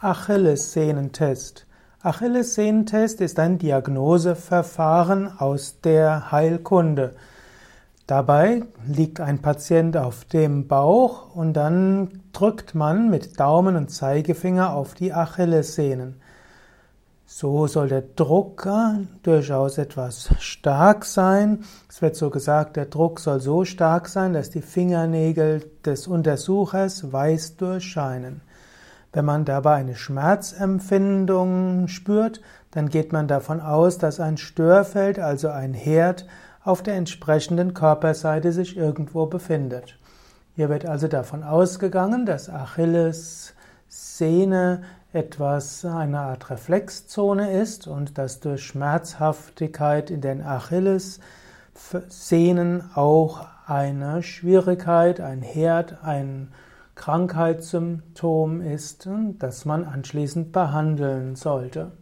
Achillessehnentest. Achillessehnentest ist ein Diagnoseverfahren aus der Heilkunde. Dabei liegt ein Patient auf dem Bauch und dann drückt man mit Daumen und Zeigefinger auf die Achillessehnen. So soll der Druck durchaus etwas stark sein. Es wird so gesagt, der Druck soll so stark sein, dass die Fingernägel des Untersuchers weiß durchscheinen. Wenn man dabei eine Schmerzempfindung spürt, dann geht man davon aus, dass ein Störfeld, also ein Herd, auf der entsprechenden Körperseite sich irgendwo befindet. Hier wird also davon ausgegangen, dass Achillessehne etwas eine Art Reflexzone ist und dass durch Schmerzhaftigkeit in den Achillessehnen auch eine Schwierigkeit, ein Herd, ein Krankheitssymptom ist, das man anschließend behandeln sollte.